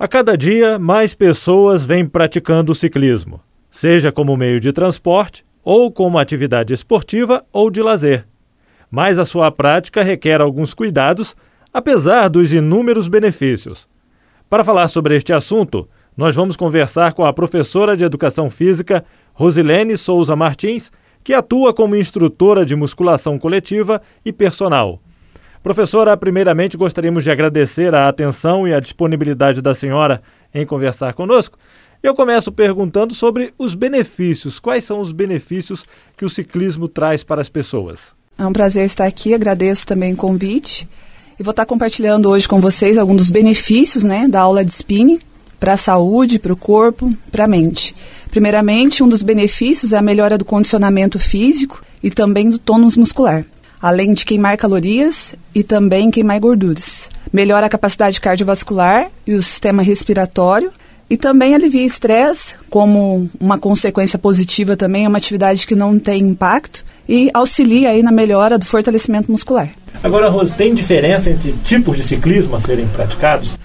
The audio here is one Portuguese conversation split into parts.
A cada dia, mais pessoas vêm praticando o ciclismo, seja como meio de transporte, ou como atividade esportiva ou de lazer. Mas a sua prática requer alguns cuidados, apesar dos inúmeros benefícios. Para falar sobre este assunto, nós vamos conversar com a professora de Educação Física, Rosilene Souza Martins, que atua como instrutora de musculação coletiva e personal. Professora, primeiramente gostaríamos de agradecer a atenção e a disponibilidade da senhora em conversar conosco. Eu começo perguntando sobre os benefícios. Quais são os benefícios que o ciclismo traz para as pessoas? É um prazer estar aqui, agradeço também o convite. E vou estar compartilhando hoje com vocês alguns dos benefícios né, da aula de spinning para a saúde, para o corpo, para a mente. Primeiramente, um dos benefícios é a melhora do condicionamento físico e também do tônus muscular além de queimar calorias e também queimar gorduras. Melhora a capacidade cardiovascular e o sistema respiratório e também alivia estresse, como uma consequência positiva também, é uma atividade que não tem impacto e auxilia aí na melhora do fortalecimento muscular. Agora, Rose, tem diferença entre tipos de ciclismo a serem praticados?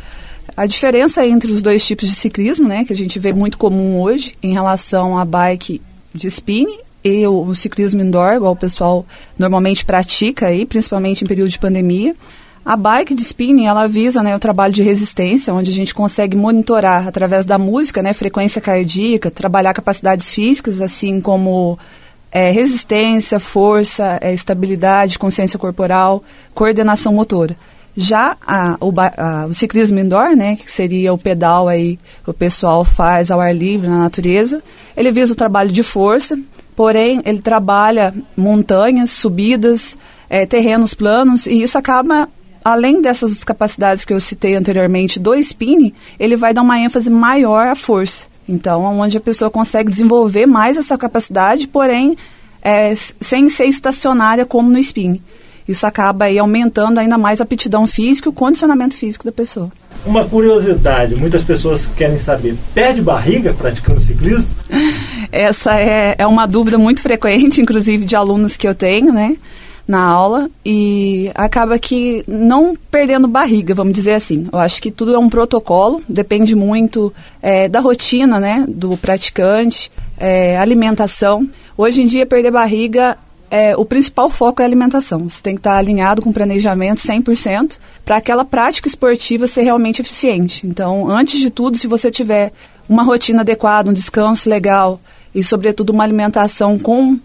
A diferença entre os dois tipos de ciclismo, né, que a gente vê muito comum hoje em relação à bike de spinning e o, ciclismo indoor, igual o pessoal normalmente pratica aí, principalmente em período de pandemia. A bike de spinning, ela visa né, o trabalho de resistência, onde a gente consegue monitorar através da música, né, frequência cardíaca, trabalhar capacidades físicas, assim como é, resistência, força, é, estabilidade, consciência corporal, coordenação motora. Já a, o, a, o, ciclismo indoor, né, que seria o pedal aí o pessoal faz ao ar livre na natureza, ele visa o trabalho de força, porém ele trabalha montanhas, subidas, é, terrenos planos e isso acaba além dessas capacidades que eu citei anteriormente do spinning, ele vai dar uma ênfase maior à força. Então, onde a pessoa consegue desenvolver mais essa capacidade, porém é, sem ser estacionária como no spinning. Isso acaba aí aumentando ainda mais a aptidão física e o condicionamento físico da pessoa. Uma curiosidade, muitas pessoas querem saber, perde barriga praticando ciclismo? Essa é, é uma dúvida muito frequente, inclusive de alunos que eu tenho, né? na aula e acaba que não perdendo barriga, vamos dizer assim. Eu acho que tudo é um protocolo, depende muito é, da rotina, né, do praticante, é, alimentação. Hoje em dia, perder barriga é, o principal foco é a alimentação. Você tem que estar alinhado com o planejamento 100% para aquela prática esportiva ser realmente eficiente. Então, antes de tudo, se você tiver uma rotina adequada, um descanso legal e, sobretudo, uma alimentação com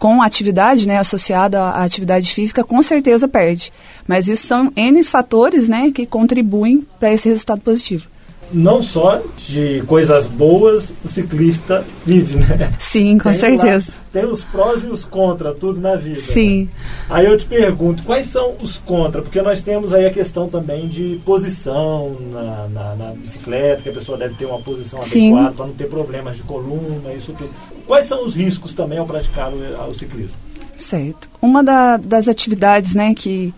com atividade, né, associada à atividade física, com certeza perde. Mas isso são N fatores, né, que contribuem para esse resultado positivo não só de coisas boas o ciclista vive, né? Sim, com tem certeza. Lá, tem os prós e os contra, tudo na vida. Sim. Né? Aí eu te pergunto, quais são os contra? Porque nós temos aí a questão também de posição na, na, na bicicleta, que a pessoa deve ter uma posição Sim. adequada para não ter problemas de coluna, isso tudo. Quais são os riscos também ao praticar o, o ciclismo? Certo. Uma da, das atividades, né, que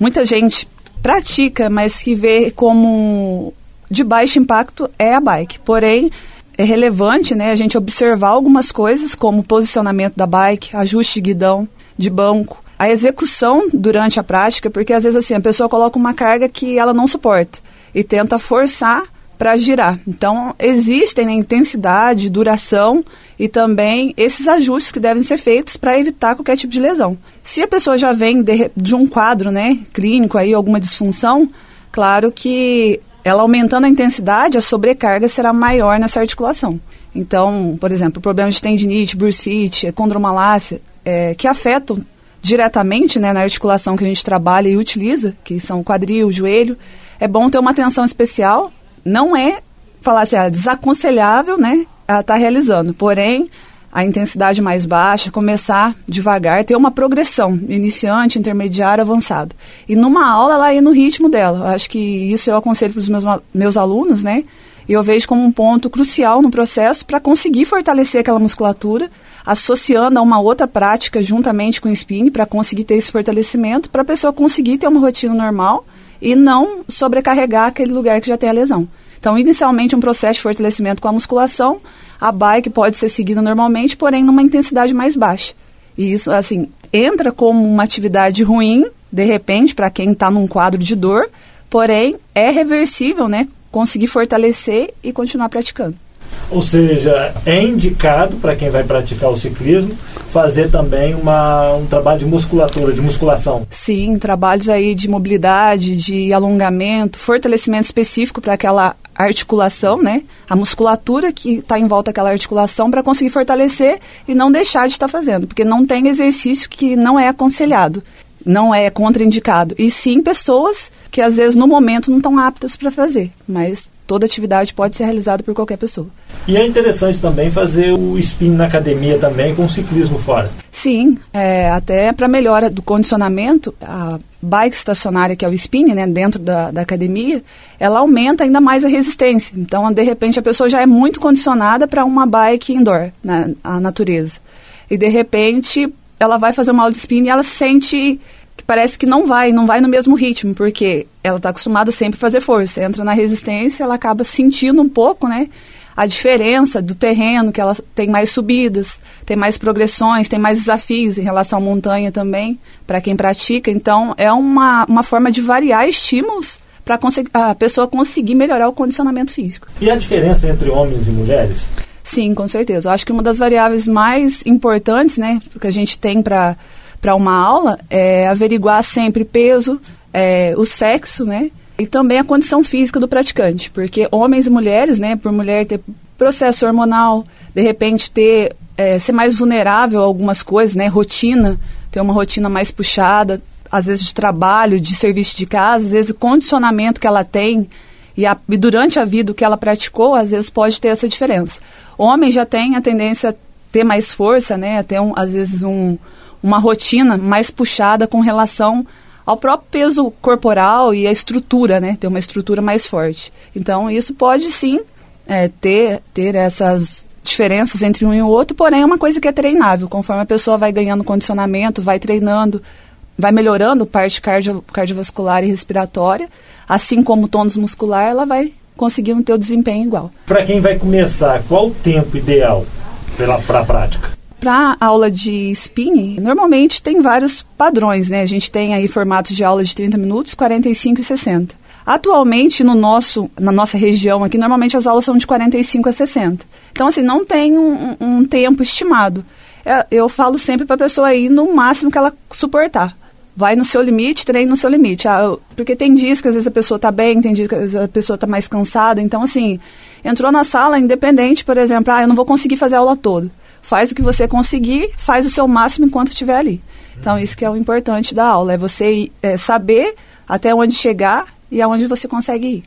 muita gente pratica, mas que vê como de baixo impacto é a bike. Porém, é relevante né, a gente observar algumas coisas, como posicionamento da bike, ajuste de guidão, de banco, a execução durante a prática, porque às vezes assim, a pessoa coloca uma carga que ela não suporta e tenta forçar para girar. Então, existem né, intensidade, duração e também esses ajustes que devem ser feitos para evitar qualquer tipo de lesão. Se a pessoa já vem de, de um quadro né, clínico, aí, alguma disfunção, claro que ela aumentando a intensidade, a sobrecarga será maior nessa articulação. Então, por exemplo, problemas de tendinite, bursite, condromalácia, é, que afetam diretamente né, na articulação que a gente trabalha e utiliza, que são quadril, joelho, é bom ter uma atenção especial. Não é falar assim, é desaconselhável, né, ela estar tá realizando. Porém, a intensidade mais baixa, começar devagar, ter uma progressão, iniciante, intermediário, avançado. E numa aula ela ir no ritmo dela. Acho que isso eu aconselho para os meus, meus alunos, né? E eu vejo como um ponto crucial no processo para conseguir fortalecer aquela musculatura, associando a uma outra prática juntamente com o spin, para conseguir ter esse fortalecimento, para a pessoa conseguir ter uma rotina normal e não sobrecarregar aquele lugar que já tem a lesão. Então, inicialmente, um processo de fortalecimento com a musculação, a bike pode ser seguida normalmente, porém numa intensidade mais baixa. E isso, assim, entra como uma atividade ruim, de repente, para quem está num quadro de dor, porém é reversível, né? conseguir fortalecer e continuar praticando. Ou seja, é indicado para quem vai praticar o ciclismo fazer também uma, um trabalho de musculatura, de musculação. Sim, trabalhos aí de mobilidade, de alongamento, fortalecimento específico para aquela articulação, né? A musculatura que está em volta daquela articulação para conseguir fortalecer e não deixar de estar tá fazendo, porque não tem exercício que não é aconselhado não é contraindicado. E sim pessoas que às vezes no momento não estão aptas para fazer, mas toda atividade pode ser realizada por qualquer pessoa. E é interessante também fazer o spin na academia também com o ciclismo fora. Sim, é, até para melhora do condicionamento, a bike estacionária, que é o spin, né, dentro da, da academia, ela aumenta ainda mais a resistência. Então, de repente, a pessoa já é muito condicionada para uma bike indoor, na né, natureza. E, de repente, ela vai fazer uma aula de spin e ela sente que parece que não vai, não vai no mesmo ritmo, porque ela está acostumada sempre a fazer força. Entra na resistência, ela acaba sentindo um pouco, né? A diferença do terreno, que ela tem mais subidas, tem mais progressões, tem mais desafios em relação à montanha também, para quem pratica. Então, é uma, uma forma de variar estímulos para a pessoa conseguir melhorar o condicionamento físico. E a diferença entre homens e mulheres? Sim, com certeza. Eu acho que uma das variáveis mais importantes, né, que a gente tem para uma aula é averiguar sempre peso, é, o sexo, né? E também a condição física do praticante, porque homens e mulheres, né, por mulher ter processo hormonal, de repente ter é, ser mais vulnerável a algumas coisas, né, rotina, ter uma rotina mais puxada, às vezes de trabalho, de serviço de casa, às vezes o condicionamento que ela tem e, a, e durante a vida o que ela praticou, às vezes pode ter essa diferença. Homem já tem a tendência a ter mais força, né, a ter um, às vezes um, uma rotina mais puxada com relação ao próprio peso corporal e a estrutura, né? Ter uma estrutura mais forte. Então, isso pode sim é, ter, ter essas diferenças entre um e o outro, porém é uma coisa que é treinável. Conforme a pessoa vai ganhando condicionamento, vai treinando, vai melhorando parte cardio, cardiovascular e respiratória, assim como o tônus muscular, ela vai conseguindo ter o desempenho igual. Para quem vai começar, qual o tempo ideal para a prática? Para aula de spinning, normalmente tem vários padrões, né? A gente tem aí formatos de aula de 30 minutos, 45 e 60. Atualmente, no nosso, na nossa região aqui, normalmente as aulas são de 45 a 60. Então, assim, não tem um, um tempo estimado. É, eu falo sempre para a pessoa ir no máximo que ela suportar. Vai no seu limite, treine no seu limite. Ah, porque tem dias que às vezes a pessoa está bem, tem dias que às vezes a pessoa está mais cansada. Então, assim, entrou na sala, independente, por exemplo, ah, eu não vou conseguir fazer a aula toda faz o que você conseguir, faz o seu máximo enquanto estiver ali. Então, isso que é o importante da aula, é você é, saber até onde chegar e aonde você consegue ir,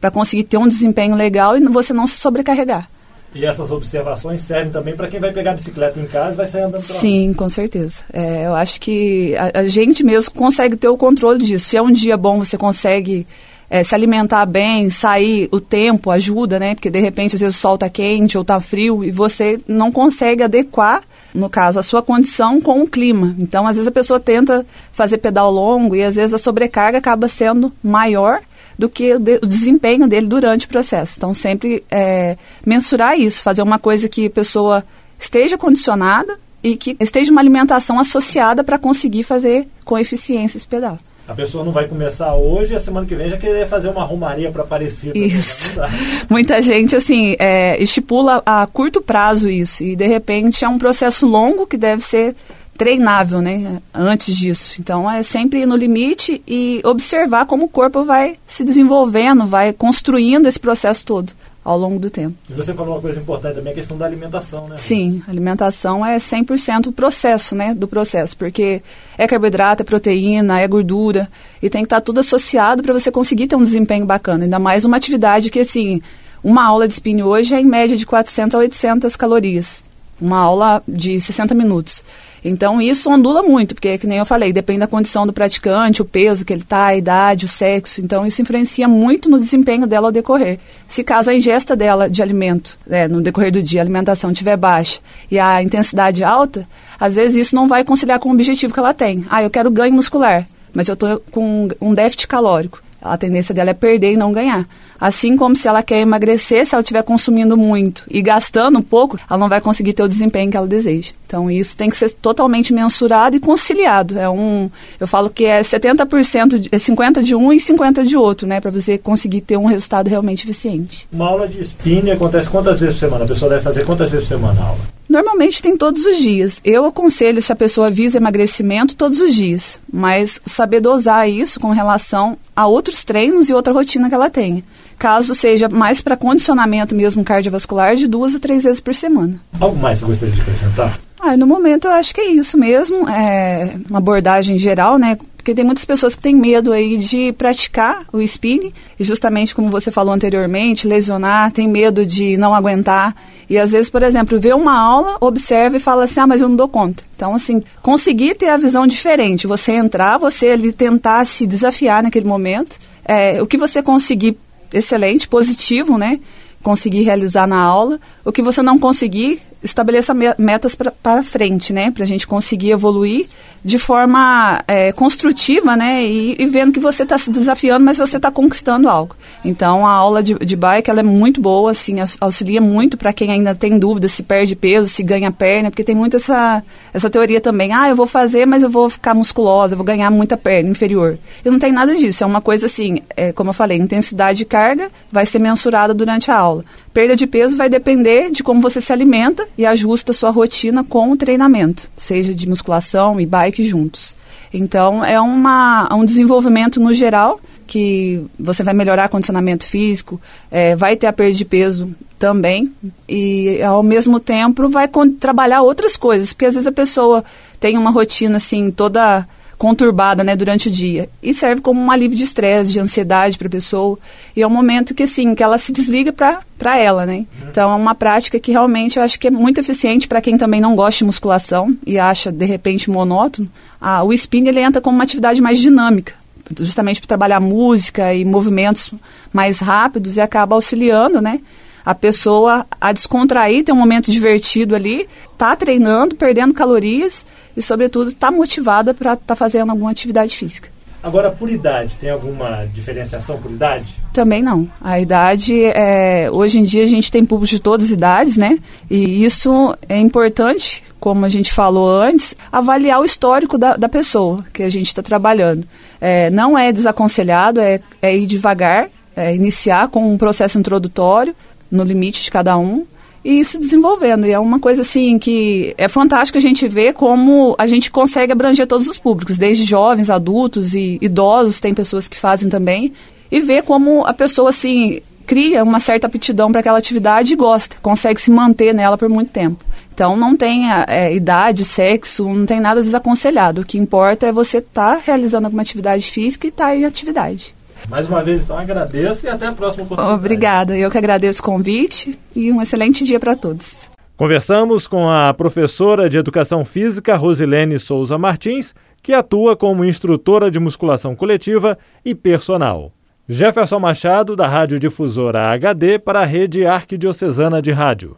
para conseguir ter um desempenho legal e você não se sobrecarregar. E essas observações servem também para quem vai pegar a bicicleta em casa e vai sair andando Sim, com certeza. É, eu acho que a, a, gente mesmo consegue ter o controle disso. Se é um dia bom, você consegue é, se alimentar bem, sair, o tempo ajuda, né? Porque de repente às vezes o sol está quente ou está frio e você não consegue adequar, no caso, a sua condição com o clima. Então, às vezes a pessoa tenta fazer pedal longo e às vezes a sobrecarga acaba sendo maior do que o, de, o desempenho dele durante o processo. Então, sempre é, mensurar isso, fazer uma coisa que a pessoa esteja condicionada e que esteja uma alimentação associada para conseguir fazer com eficiência esse pedal. A pessoa não vai começar hoje e a semana que vem já querer fazer uma romaria para aparecer. Isso. Muita gente, assim, é, estipula a curto prazo isso. E, de repente, é um processo longo que deve ser treinável, né? Antes disso. Então, é sempre ir no limite e observar como o corpo vai se desenvolvendo, vai construindo esse processo todo ao longo do tempo. E você falou uma coisa importante também, a questão da alimentação, né? Sim, alimentação é 100% o processo, né, do processo, porque é carboidrato, é proteína, é gordura, e tem que estar tudo associado para você conseguir ter um desempenho bacana, ainda mais uma atividade que, assim, uma aula de spin hoje é em média de 400 a 800 calorias, uma aula de 60 minutos. Então isso ondula muito, porque que nem eu falei, depende da condição do praticante, o peso que ele está, a idade, o sexo. Então isso influencia muito no desempenho dela ao decorrer. Se caso a ingesta dela de alimento, né, no decorrer do dia, a alimentação estiver baixa e a intensidade alta, às vezes isso não vai conciliar com o objetivo que ela tem. Ah, eu quero ganho muscular, mas eu estou com um déficit calórico. A tendência dela é perder e não ganhar. Assim como se ela quer emagrecer, se ela estiver consumindo muito e gastando um pouco, ela não vai conseguir ter o desempenho que ela deseja. Então isso tem que ser totalmente mensurado e conciliado. É um, eu falo que é 70%, de, é 50 de um e 50 de outro, né, para você conseguir ter um resultado realmente eficiente. Uma aula de spinning acontece quantas vezes por semana? A pessoa deve fazer quantas vezes por semana a aula? Normalmente tem todos os dias. Eu aconselho se a pessoa visa emagrecimento todos os dias, mas saber dosar isso com relação a outros treinos e outra rotina que ela tenha. Caso seja mais para condicionamento mesmo cardiovascular, de duas a três vezes por semana. Algo mais que você gostaria de acrescentar? Ah, no momento eu acho que é isso mesmo, é uma abordagem geral, né? Porque tem muitas pessoas que têm medo aí de praticar o spinning, e justamente como você falou anteriormente, lesionar, tem medo de não aguentar. E às vezes, por exemplo, vê uma aula, observa e fala assim: ah, mas eu não dou conta. Então, assim, conseguir ter a visão diferente, você entrar, você ali tentar se desafiar naquele momento, é, o que você conseguir excelente, positivo, né? Conseguir realizar na aula. O que você não conseguir, estabeleça metas para frente, né? Para a gente conseguir evoluir de forma é, construtiva, né? E, e, vendo que você está se desafiando, mas você está conquistando algo. Então, a aula de, de bike ela é muito boa, assim, auxilia muito para quem ainda tem dúvida se perde peso, se ganha perna, porque tem muito essa, essa teoria também. Ah, eu vou fazer, mas eu vou ficar musculosa, eu vou ganhar muita perna inferior. E não tem nada disso. É uma coisa assim, é, como eu falei, intensidade de carga vai ser mensurada durante a aula. Perda de peso vai depender de como você se alimenta e ajusta sua rotina com o treinamento, seja de musculação e bike juntos. Então, é uma, um desenvolvimento no geral que você vai melhorar condicionamento físico, é, vai ter a perda de peso também e ao mesmo tempo vai trabalhar outras coisas, porque às vezes a pessoa tem uma rotina assim toda conturbada, né, durante o dia. E serve como um alívio de estresse, de ansiedade para a pessoa. E é um momento que, assim, que ela se desliga para ela, né? Então, é uma prática que realmente eu acho que é muito eficiente para quem também não gosta de musculação e acha, de repente, monótono. Ah, o spin, ele entra como uma atividade mais dinâmica justamente para trabalhar música e movimentos mais rápidos e acaba auxiliando, né? A pessoa a descontrair, ter um momento divertido ali, tá treinando, perdendo calorias e, sobretudo, tá motivada para estar tá fazendo alguma atividade física. Agora, por idade, tem alguma diferenciação por idade? Também não. A idade, é, hoje em dia, a gente tem público de todas as idades, né? E isso é importante, como a gente falou antes, avaliar o histórico da, da pessoa que a gente está trabalhando. É, não é desaconselhado, é, é ir devagar, é iniciar com um processo introdutório, no limite de cada um e se desenvolvendo. E é uma coisa assim que é fantástico a gente ver como a gente consegue abranger todos os públicos, desde jovens, adultos e idosos, tem pessoas que fazem também, e ver como a pessoa assim cria uma certa aptidão para aquela atividade e gosta, consegue se manter nela por muito tempo. Então não tem é, idade, sexo, não tem nada desaconselhado. O que importa é você estar tá realizando alguma atividade física e estar tá em atividade. Mais uma vez, então, agradeço e até a próxima oportunidade. Obrigada. Eu que agradeço o convite e um excelente dia para todos. Conversamos com a professora de Educação Física, Rosilene Souza Martins, que atua como instrutora de musculação coletiva e personal. Jefferson Machado, da Rádio Difusora HD, para a Rede Arquidiocesana de Rádio.